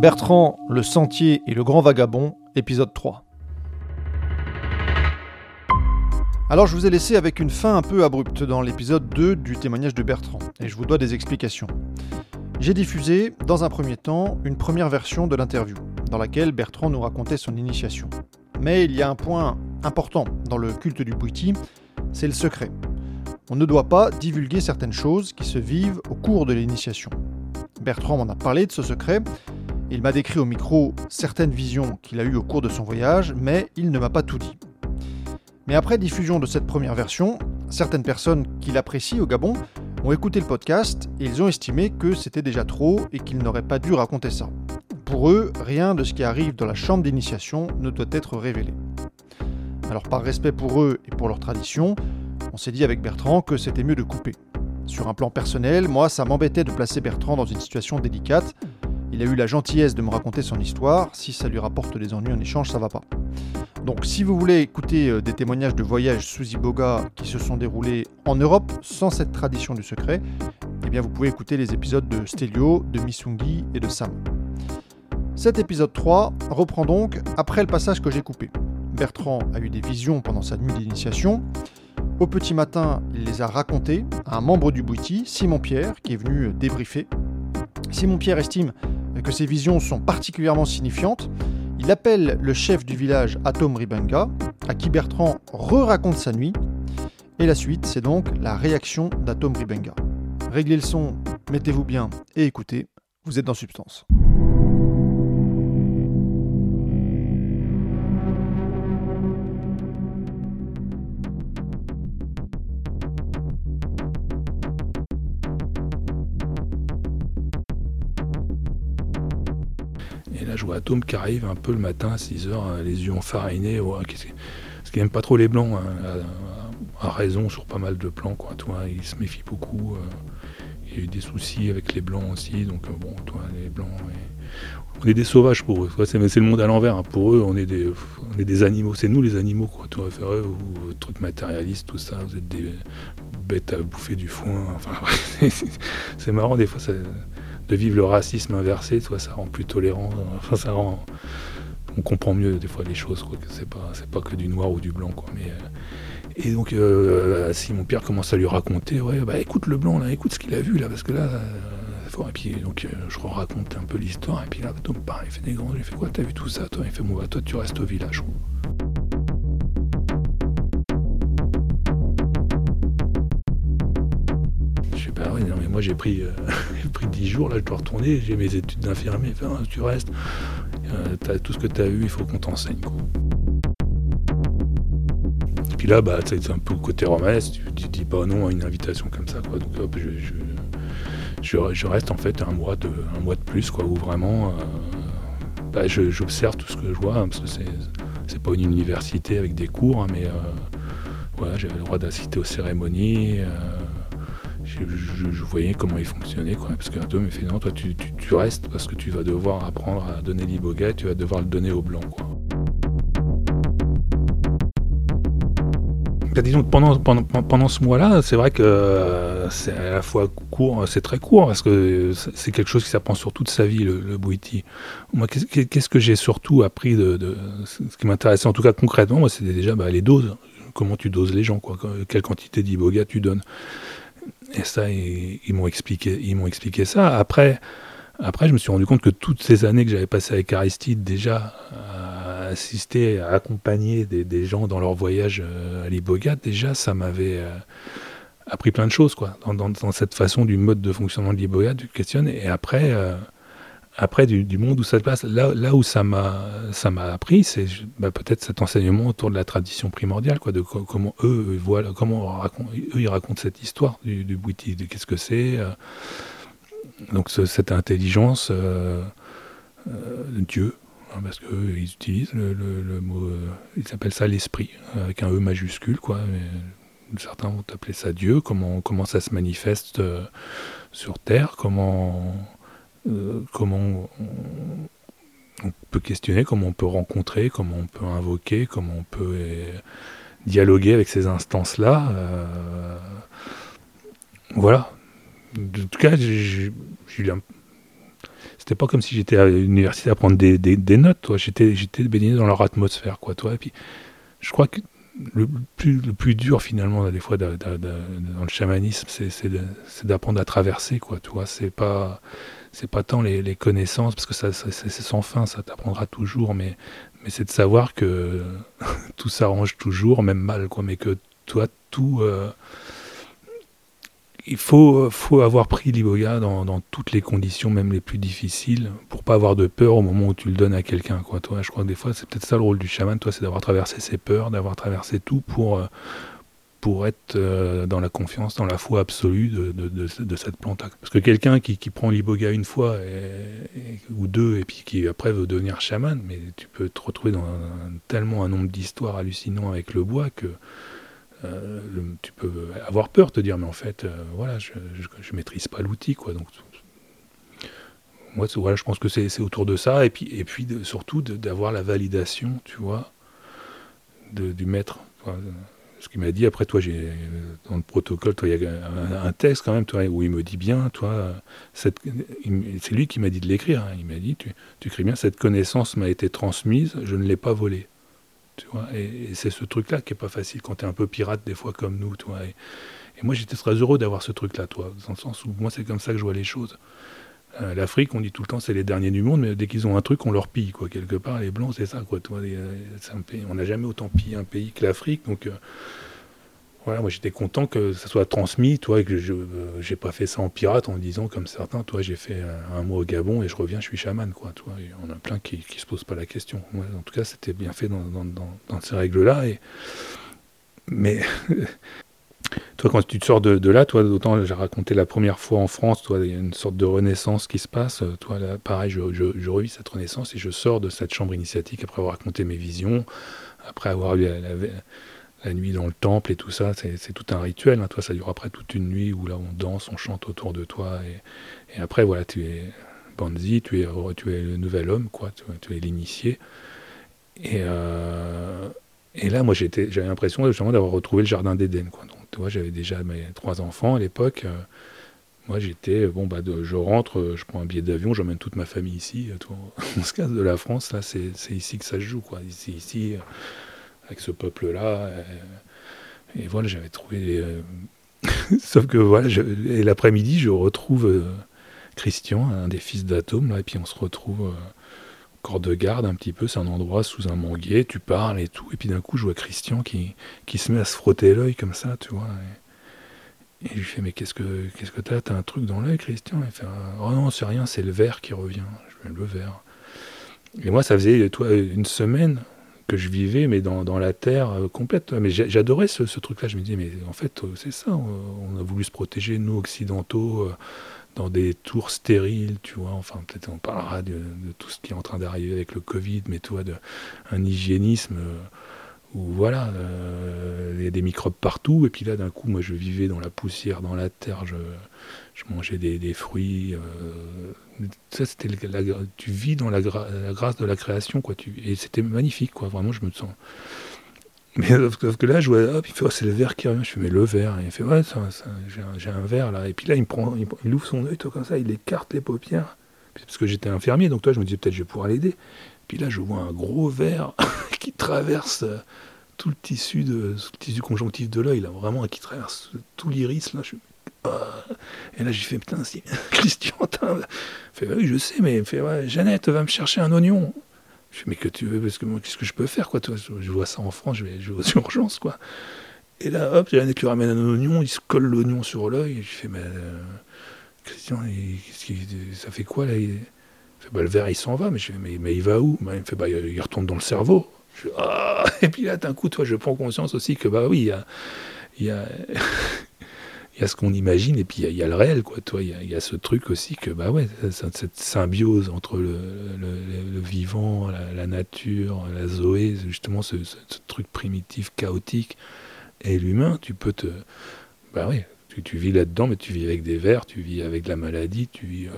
Bertrand, le sentier et le grand vagabond, épisode 3. Alors je vous ai laissé avec une fin un peu abrupte dans l'épisode 2 du témoignage de Bertrand, et je vous dois des explications. J'ai diffusé, dans un premier temps, une première version de l'interview, dans laquelle Bertrand nous racontait son initiation. Mais il y a un point important dans le culte du Bouiti, c'est le secret. On ne doit pas divulguer certaines choses qui se vivent au cours de l'initiation. Bertrand m'en a parlé de ce secret, il m'a décrit au micro certaines visions qu'il a eues au cours de son voyage, mais il ne m'a pas tout dit. Mais après diffusion de cette première version, certaines personnes qui l'apprécient au Gabon ont écouté le podcast et ils ont estimé que c'était déjà trop et qu'ils n'auraient pas dû raconter ça. Pour eux, rien de ce qui arrive dans la chambre d'initiation ne doit être révélé. Alors par respect pour eux et pour leur tradition, on s'est dit avec Bertrand que c'était mieux de couper. Sur un plan personnel, moi, ça m'embêtait de placer Bertrand dans une situation délicate, il a eu la gentillesse de me raconter son histoire. Si ça lui rapporte des ennuis en échange, ça va pas. Donc, si vous voulez écouter euh, des témoignages de voyages sous Iboga qui se sont déroulés en Europe sans cette tradition du secret, eh bien, vous pouvez écouter les épisodes de Stelio, de Misungi et de Sam. Cet épisode 3 reprend donc après le passage que j'ai coupé. Bertrand a eu des visions pendant sa nuit d'initiation. Au petit matin, il les a racontées à un membre du Bouiti, Simon Pierre, qui est venu débriefer. Simon Pierre estime que ces visions sont particulièrement signifiantes, il appelle le chef du village Atom Ribenga, à qui Bertrand re-raconte sa nuit, et la suite, c'est donc la réaction d'Atom Ribenga. Réglez le son, mettez-vous bien et écoutez, vous êtes dans Substance. Atome qui arrive un peu le matin à 6h, les yeux enfarinés. Ouais, parce qu'il n'aime pas trop les blancs. hein, a raison sur pas mal de plans. Quoi, toi, il se méfie beaucoup. euh, il y a eu des soucis avec les blancs aussi. Donc, euh, bon, toi, les blancs. On est des sauvages pour eux. C'est le monde à l'envers. hein. Pour eux, on est des, animaux. C'est nous les animaux. Quoi. Toi, eux, vous, trucs tout ça. Vous êtes des bêtes à bouffer du foin. C'est- marrant des fois. De vivre le racisme inversé, toi, ça rend plus tolérant. Enfin, ça rend. On comprend mieux des fois les choses, quoi, c'est pas, c'est pas que du noir ou du blanc, quoi. Mais, euh, et donc, euh, Simon Pierre commence à lui raconter, ouais, bah écoute le blanc, là, écoute ce qu'il a vu, là, parce que là, euh. Et puis, je raconte un peu l'histoire, et puis là, donc, pareil, il fait des grands, il fait quoi, t'as vu tout ça, toi? Il fait, bon, bah, toi, tu restes au village. Je sais pas, oui, non, mais moi j'ai pris, pris 10 jours, là je dois retourner, j'ai mes études d'infirmier, tu restes, euh, tout ce que tu as vu, il faut qu'on t'enseigne. Et puis là, bah, c'est un peu côté romanesque, tu, dis pas non à une invitation comme ça. Quoi. Je, reste en fait un mois de, un mois de plus, quoi, où vraiment euh, bah, j'observe tout ce que je vois, hein, parce que c'est, pas une université avec des cours, hein, mais euh, j'avais le droit d'assister aux cérémonies. Je, voyais comment il fonctionnait. Parce qu'un me fait non, toi tu, restes parce que tu vas devoir apprendre à donner l'iboga, tu vas devoir le donner aux blancs, quoi. Bah, disons pendant, pendant, pendant ce mois-là, c'est vrai que euh, c'est à la fois court, c'est très court, parce que c'est c'est quelque chose qui s'apprend sur toute sa vie, le, le. Moi, qu'est-ce que j'ai surtout appris de, de- ce qui m'intéressait, en tout cas concrètement, moi, c'était déjà bah, les doses. Comment tu doses les gens, quoi. Quelle quantité d'iboga tu donnes. Et ça, ils, m'ont expliqué, ils m'ont expliqué ça. Après, après, je me suis rendu compte que toutes ces années que j'avais passées avec Aristide, déjà à assister, à accompagner des, gens dans leur voyage euh, à l'Iboga, déjà, ça m'avait euh, appris plein de choses, quoi, dans, cette façon du mode de fonctionnement de l'Iboga, du questionne. Et après, euh, après du, monde où ça se passe, là, là où ça m'a, ça m'a appris, c'est bah, peut-être cet enseignement autour de la tradition primordiale, quoi, de co- comment eux voient, comment eux ils racontent cette histoire du, du de qu'est-ce que c'est. euh, donc ce- cette intelligence, euh, euh, Dieu, Hein, parce qu'eux, ils utilisent le, mot, ils appellent ça l'esprit, avec un E majuscule, quoi. certains vont appeler ça Dieu, comment, comment ça se manifeste sur Terre, comment, euh, comment on, peut questionner, comment on peut rencontrer, comment on peut invoquer, comment on peut dialoguer avec ces instances-là. voilà. En tout cas, j'ai c'était pas comme si j'étais à l'université à prendre des, notes, toi. J'étais, j'étais baigné dans leur atmosphère, quoi, toi. Et puis, je crois que le plus, dur, finalement, des fois, dans le chamanisme, c'est, d'apprendre à traverser, quoi, tu vois. C'est pas, c'est pas tant les, connaissances, parce que ça, c'est sans fin, ça t'apprendra toujours, mais, mais c'est de savoir que tout s'arrange toujours, même mal, quoi, mais que toi, tout. Euh, il faut, avoir pris l'iboga dans, dans, toutes les conditions, même les plus difficiles, pour pas avoir de peur au moment où tu le donnes à quelqu'un. Quoi. Toi, je crois que des fois, c'est peut-être ça le rôle du chaman, toi, c'est d'avoir traversé ses peurs, d'avoir traversé tout pour, euh, pour être euh, dans la confiance, dans la foi absolue de, de, cette plante. Parce que quelqu'un qui, qui, prend l'iboga une fois ou deux, et puis qui après veut devenir chaman, mais tu peux te retrouver dans tellement un nombre d'histoires hallucinants avec le bois que euh, tu peux avoir peur, te dire, mais en fait, euh, voilà, je, je, maîtrise pas l'outil, quoi. Donc, moi, voilà, je pense que c'est autour de ça, et puis, et puis surtout d'avoir la validation, tu vois, du maître. Ce qu'il m'a dit, après, toi, j'ai dans le protocole, toi, il y a un, texte quand même, toi, où il me dit bien, toi, c'est lui qui m'a dit de l'écrire. Hein. il m'a dit, tu, tu écris bien, cette connaissance m'a été transmise, je ne l'ai pas volée et, c'est ce truc-là qui est pas facile quand tu es un peu pirate des fois comme nous, toi. Et, moi j'étais très heureux d'avoir ce truc-là, toi, dans le sens où moi c'est comme ça que je vois les choses. Euh, L'Afrique, on dit tout le temps c'est les derniers du monde, mais dès qu'ils ont un truc, on leur pille, quoi. Quelque part, les blancs, c'est ça, quoi. Toi, euh, on n'a jamais autant pillé un pays que l'Afrique, donc. Euh, voilà, moi j'étais content que ça soit transmis, toi, et que je n'ai pas fait ça en pirate en disant comme certains, toi j'ai fait un, mois au Gabon et je reviens, je suis chaman, quoi. Toi, et on a plein qui ne se posent pas la question. en tout cas, c'était bien fait dans, ces règles-là. Mais toi, quand tu te sors de, là, toi, d'autant j'ai raconté la première fois en France, toi, il y a une sorte de renaissance qui se passe. Toi, là, pareil, je, je, revis cette renaissance et je sors de cette chambre initiatique après avoir raconté mes visions, après avoir eu la, nuit dans le temple et tout ça, c'est tout un rituel. Hein. Toi, ça dure après toute une nuit où là on danse, on chante autour de toi. Et, après, voilà, tu es Banzi, tu es, le nouvel homme, quoi, tu, es l'initié. Et, euh, là, moi, j'avais l'impression justement d'avoir retrouvé le jardin d'Éden. J'avais déjà mes trois enfants à l'époque. Euh, moi, j'étais, bon, bah, je rentre, je prends un billet d'avion, j'emmène toute ma famille ici. on se casse de la France, là, c'est ici que ça se joue, quoi. Ici, ici avec ce peuple-là. Et, voilà, j'avais trouvé. Euh, sauf que voilà, et l'après-midi, je retrouve euh, Christian, un des fils d'Atome, là, et puis on se retrouve euh, corps de garde un petit peu. C'est un endroit sous un manguier, tu parles et tout. Et puis d'un coup, je vois Christian qui, qui se met à se frotter l'œil comme ça, tu vois. Et, je lui fais, mais qu'est-ce que que t'as? T'as un truc dans l'œil, Christian? Il fait, oh non, c'est rien, c'est le verre qui revient. Je mets le verre. Et moi, ça faisait toi, une semaine que je vivais, mais dans, dans la terre euh, complète. Mais j'adorais ce, ce truc-là. Je me disais, mais en fait, euh, c'est ça. On a voulu se protéger, nous, occidentaux, euh, dans des tours stériles, tu vois. Enfin, peut-être on parlera de, tout ce qui est en train d'arriver avec le Covid, mais toi, de, un hygiénisme où, voilà, il y a des microbes partout. Et puis là, d'un coup, moi, je vivais dans la poussière, dans la terre. Je, mangeais des, fruits ça, c'était tu vis dans la, grâce de la création, quoi. Et c'était magnifique, quoi. Vraiment, je me sens. Mais sauf que là, je vois, hop, il fait, oh, c'est le verre qui revient. Je fais, mais le verre. Et il fait, ouais, j'ai, un, verre là. Et puis là, il prend, il, ouvre son œil, toi, comme ça, il écarte les paupières. Parce que j'étais infirmier, donc toi, je me disais, peut-être je vais pouvoir l'aider. Puis là, je vois un gros verre qui traverse euh, tout le tissu, de, tissu conjonctif de l'œil, là, vraiment, qui traverse tout l'iris, là. Je et là, j'ai fait, putain, si, Christian, fait, oui, je sais, mais fait, ouais, Jeannette, va me chercher un oignon. Je fais, mais que tu veux, parce que moi, qu'est-ce que je peux faire, quoi, toi? Je vois ça en France, je vais, aux urgences, quoi. Et là, hop, Jeannette lui ramène un oignon, il se colle l'oignon sur l'œil, et je fais, mais euh, Christian, ça fait quoi, là il... fait, bah, le verre, il s'en va, mais je fais, mais, mais il va où? Bah, Il me fait, bah, il retourne dans le cerveau. Je ah et puis là, d'un coup, toi, je prends conscience aussi que, bah oui, il y il y a il y a ce qu'on imagine et puis il y, a le réel, quoi. Toi, il y, a ce truc aussi que, bah ouais, cette symbiose entre le, vivant, la, nature, la zoé, justement ce, truc primitif, chaotique, et l'humain, tu peux te. Bah ouais, tu, vis là-dedans, mais tu vis avec des vers, tu vis avec la maladie, tu vis. Euh,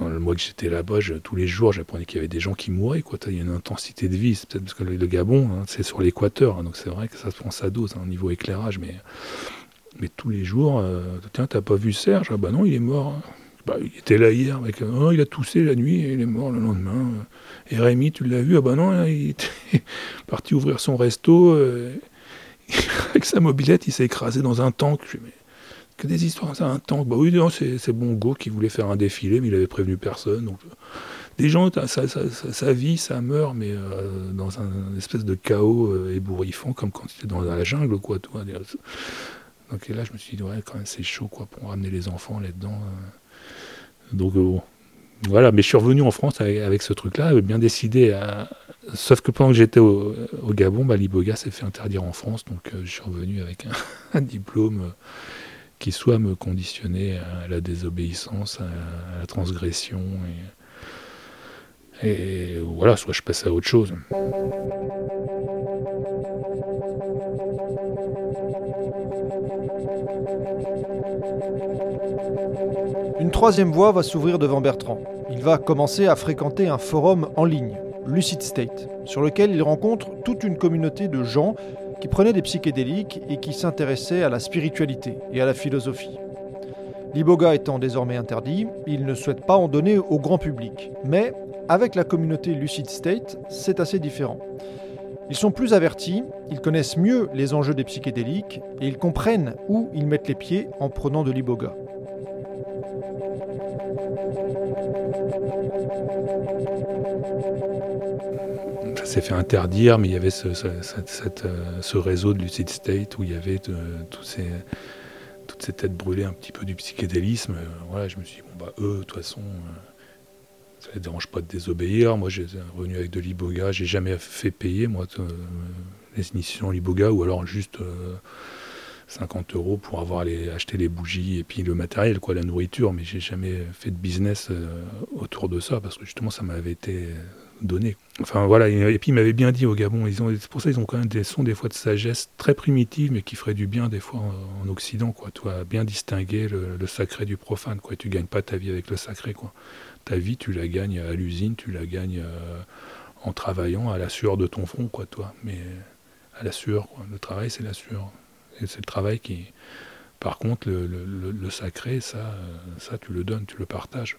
le mois que j'étais là-bas, tous les jours, j'apprenais qu'il y avait des gens qui mouraient. Quoi. Il y a une intensité de vie. C'est peut-être parce que le, Gabon, hein, c'est sur l'équateur, hein, donc c'est vrai que ça se prend sa dose hein, au niveau éclairage, mais mais tous les jours, euh, tiens, t'as pas vu Serge? Ah bah non, il est mort. Bah, il était là hier, avec, oh, il a toussé la nuit et il est mort le lendemain. Et Rémi, tu l'as vu? Ah bah non, il était parti ouvrir son resto. Euh, avec sa mobilette, il s'est écrasé dans un tank. Je mais que des histoires, ça, un tank? Bah oui, c'est Bongo qui voulait faire un défilé, mais il avait prévenu personne. Des gens, ça, vit, ça meurt, mais euh, dans un, espèce de chaos ébouriffant, comme quand tu es dans la jungle, quoi. Toi. Donc là, je me suis dit, ouais, quand même, c'est chaud, quoi, pour ramener les enfants là-dedans. Euh. Donc, euh, voilà, mais je suis revenu en France avec, ce truc-là, bien décidé à... Sauf que pendant que j'étais au, Gabon, bah, l'Iboga s'est fait interdire en France, donc euh, je suis revenu avec un, diplôme qui soit me conditionnait à la désobéissance, à, la transgression, et, et voilà, soit je passais à autre chose. Troisième voie va s'ouvrir devant Bertrand. Il va commencer à fréquenter un forum en ligne, Lucid State, sur lequel il rencontre toute une communauté de gens qui prenaient des psychédéliques et qui s'intéressaient à la spiritualité et à la philosophie. L'iboga étant désormais interdit, il ne souhaite pas en donner au grand public. Mais avec la communauté Lucid State, c'est assez différent. Ils sont plus avertis, ils connaissent mieux les enjeux des psychédéliques et ils comprennent où ils mettent les pieds en prenant de l'iboga. S'est fait interdire, mais il y avait ce, euh, réseau de Lucid State où il y avait toutes ces têtes brûlées un petit peu du psychédélisme. Euh, voilà, je me suis dit, bon, bah, eux, de toute façon, euh, ça ne dérange pas de désobéir. Moi, j'ai revenu avec de l'iboga. J'ai jamais fait payer, moi, les initiations l'iboga ou alors juste. 50 euros pour avoir les, acheter les bougies et puis le matériel, quoi, la nourriture, mais j'ai jamais fait de business autour de ça parce que justement ça m'avait été donné. Enfin voilà, et, puis il m'avait bien dit au Gabon, ils ont, c'est pour ça ils ont quand même des sons des fois de sagesse très primitives mais qui feraient du bien des fois en, Occident, quoi. Toi, bien distinguer le, sacré du profane, quoi. Tu gagnes pas ta vie avec le sacré, quoi. Ta vie, tu la gagnes à l'usine, tu la gagnes euh, en travaillant à la sueur de ton front, quoi, toi. Mais à la sueur, quoi. Le travail, c'est la sueur c'est le travail qui. Par contre, le, sacré, ça, ça, tu le donnes, tu le partages.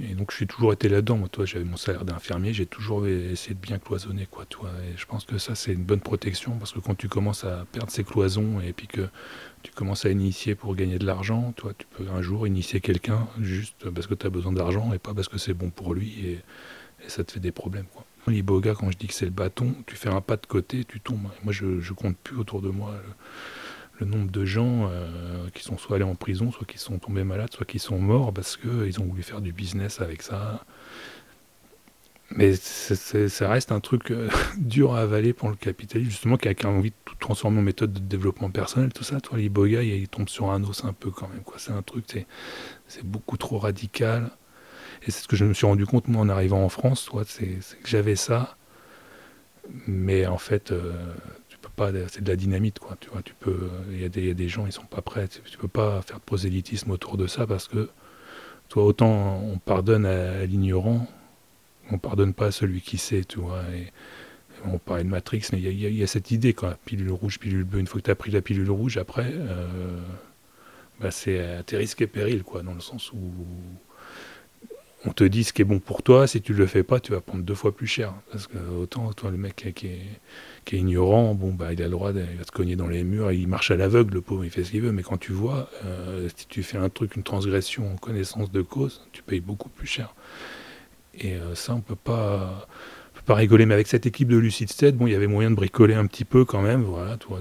Et donc, j'ai toujours été là-dedans. Moi, toi, j'avais mon salaire d'infirmier, j'ai toujours essayé de bien cloisonner, quoi, toi. Et je pense que ça, c'est une bonne protection parce que quand tu commences à perdre ces cloisons et puis que tu commences à initier pour gagner de l'argent, toi, tu peux un jour initier quelqu'un juste parce que tu as besoin d'argent et pas parce que c'est bon pour lui et, ça te fait des problèmes, quoi. L'iboga, quand je dis que c'est le bâton, tu fais un pas de côté, tu tombes. Moi, je, compte plus autour de moi le, nombre de gens euh, qui sont soit allés en prison, soit qui sont tombés malades, soit qui sont morts parce qu'ils ont voulu faire du business avec ça. Mais ça reste un truc euh, dur à avaler pour le capitalisme, justement, qui a envie de tout transformer en méthode de développement personnel, tout ça. Toi, l'iboga, il, tombe sur un os un peu quand même. C'est un truc, c'est beaucoup trop radical. Et c'est ce que je me suis rendu compte, moi, en arrivant en France, c'est que j'avais ça, mais en fait, euh, c'est de la dynamite, quoi. Tu vois, tu peux, il y, a des gens, ils sont pas prêts. Tu peux pas faire de prosélytisme autour de ça parce que, toi, autant on pardonne à, l'ignorant, on pardonne pas à celui qui sait, tu vois. On parlait de Matrix, mais il y, a cette idée, quoi. Pilule rouge, pilule bleue. Une fois que tu as pris la pilule rouge, après, euh, bah, c'est à tes risques et périls, quoi, dans le sens où on te dit ce qui est bon pour toi, si tu le fais pas, tu vas prendre deux fois plus cher. Parce que autant toi, le mec qui est, ignorant, bon bah il a le droit, de, te cogner dans les murs, il marche à l'aveugle, le pauvre, il fait ce qu'il veut. Mais quand tu vois, euh, si tu fais un truc, une transgression en connaissance de cause, tu payes beaucoup plus cher. Et euh, ça, on peut pas, peut pas rigoler. Mais avec cette équipe de Lucid State, bon, il y avait moyen de bricoler un petit peu quand même, voilà, toi,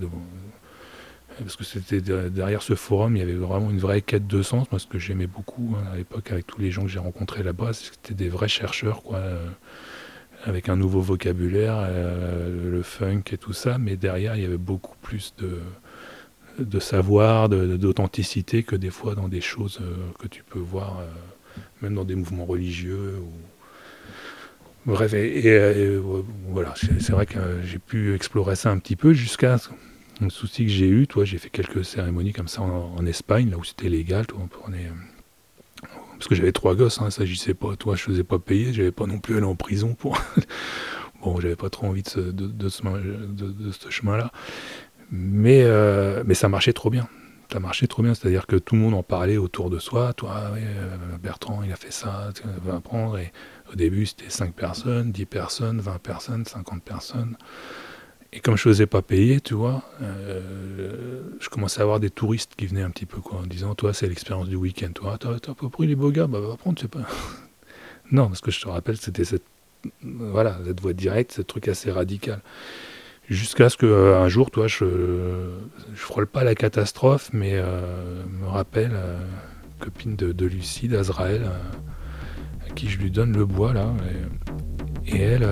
parce que c'était derrière ce forum, il y avait vraiment une vraie quête de sens. Moi, ce que j'aimais beaucoup hein, à l'époque avec tous les gens que j'ai rencontrés là-bas, c'était des vrais chercheurs, quoi, euh, avec un nouveau vocabulaire, euh, le funk et tout ça. Mais derrière, il y avait beaucoup plus de, savoir, d'authenticité que des fois dans des choses que tu peux voir, même dans des mouvements religieux. Bref, et, voilà, c'est vrai que j'ai pu explorer ça un petit peu jusqu'à le souci que j'ai eu. Toi, j'ai fait quelques cérémonies comme ça en, Espagne, là où c'était légal. Toi, prenait parce que j'avais trois gosses, hein, ça s'agissait pas, toi je faisais pas payer, j'avais pas non plus aller en prison pour. bon, j'avais pas trop envie de ce, chemin-là. Mais, euh, mais ça marchait trop bien. Ça marchait trop bien, c'est-à-dire que tout le monde en parlait autour de soi. Toi, euh, Bertrand, il a fait ça, tu vas apprendre. Au début, c'était 5 personnes, 10 personnes, 20 personnes, 50 personnes. Et comme je faisais pas payer, tu vois, euh, je commençais à avoir des touristes qui venaient un petit peu, quoi, en disant, toi, c'est l'expérience du week-end, toi, t'as pas pris les beaux gars, bah va prendre, tu sais pas. non, parce que je te rappelle, c'était cette, voilà, cette voie directe, ce truc assez radical. Jusqu'à ce qu'un euh, jour, toi, je, je frôle pas la catastrophe, mais euh, me rappelle, copine de, Lucie, d'Azraël, à qui je lui donne le bois, là, et elle,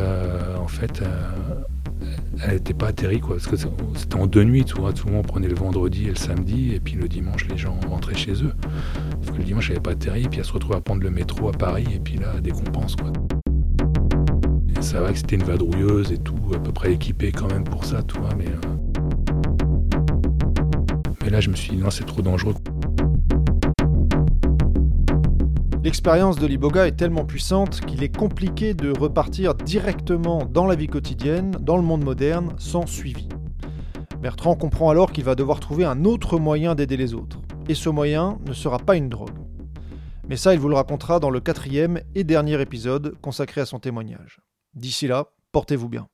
en fait, elle n'était pas atterrie, quoi. Parce que c'était en deux nuits, tu vois. Souvent, on prenait le vendredi et le samedi, et puis le dimanche, les gens rentraient chez eux. Parce que le dimanche, elle n'avait pas atterri, et puis elle se retrouve à prendre le métro à Paris, et puis là, des compenses, quoi. Ça va que c'était une vadrouilleuse et tout, à peu près équipée quand même pour ça, tu vois, mais. Euh, mais là, je me suis dit, non, c'est trop dangereux. L'expérience de l'Iboga est tellement puissante qu'il est compliqué de repartir directement dans la vie quotidienne, dans le monde moderne, sans suivi. Bertrand comprend alors qu'il va devoir trouver un autre moyen d'aider les autres. Et ce moyen ne sera pas une drogue. Mais ça, il vous le racontera dans le quatrième et dernier épisode consacré à son témoignage. D'ici là, portez-vous bien.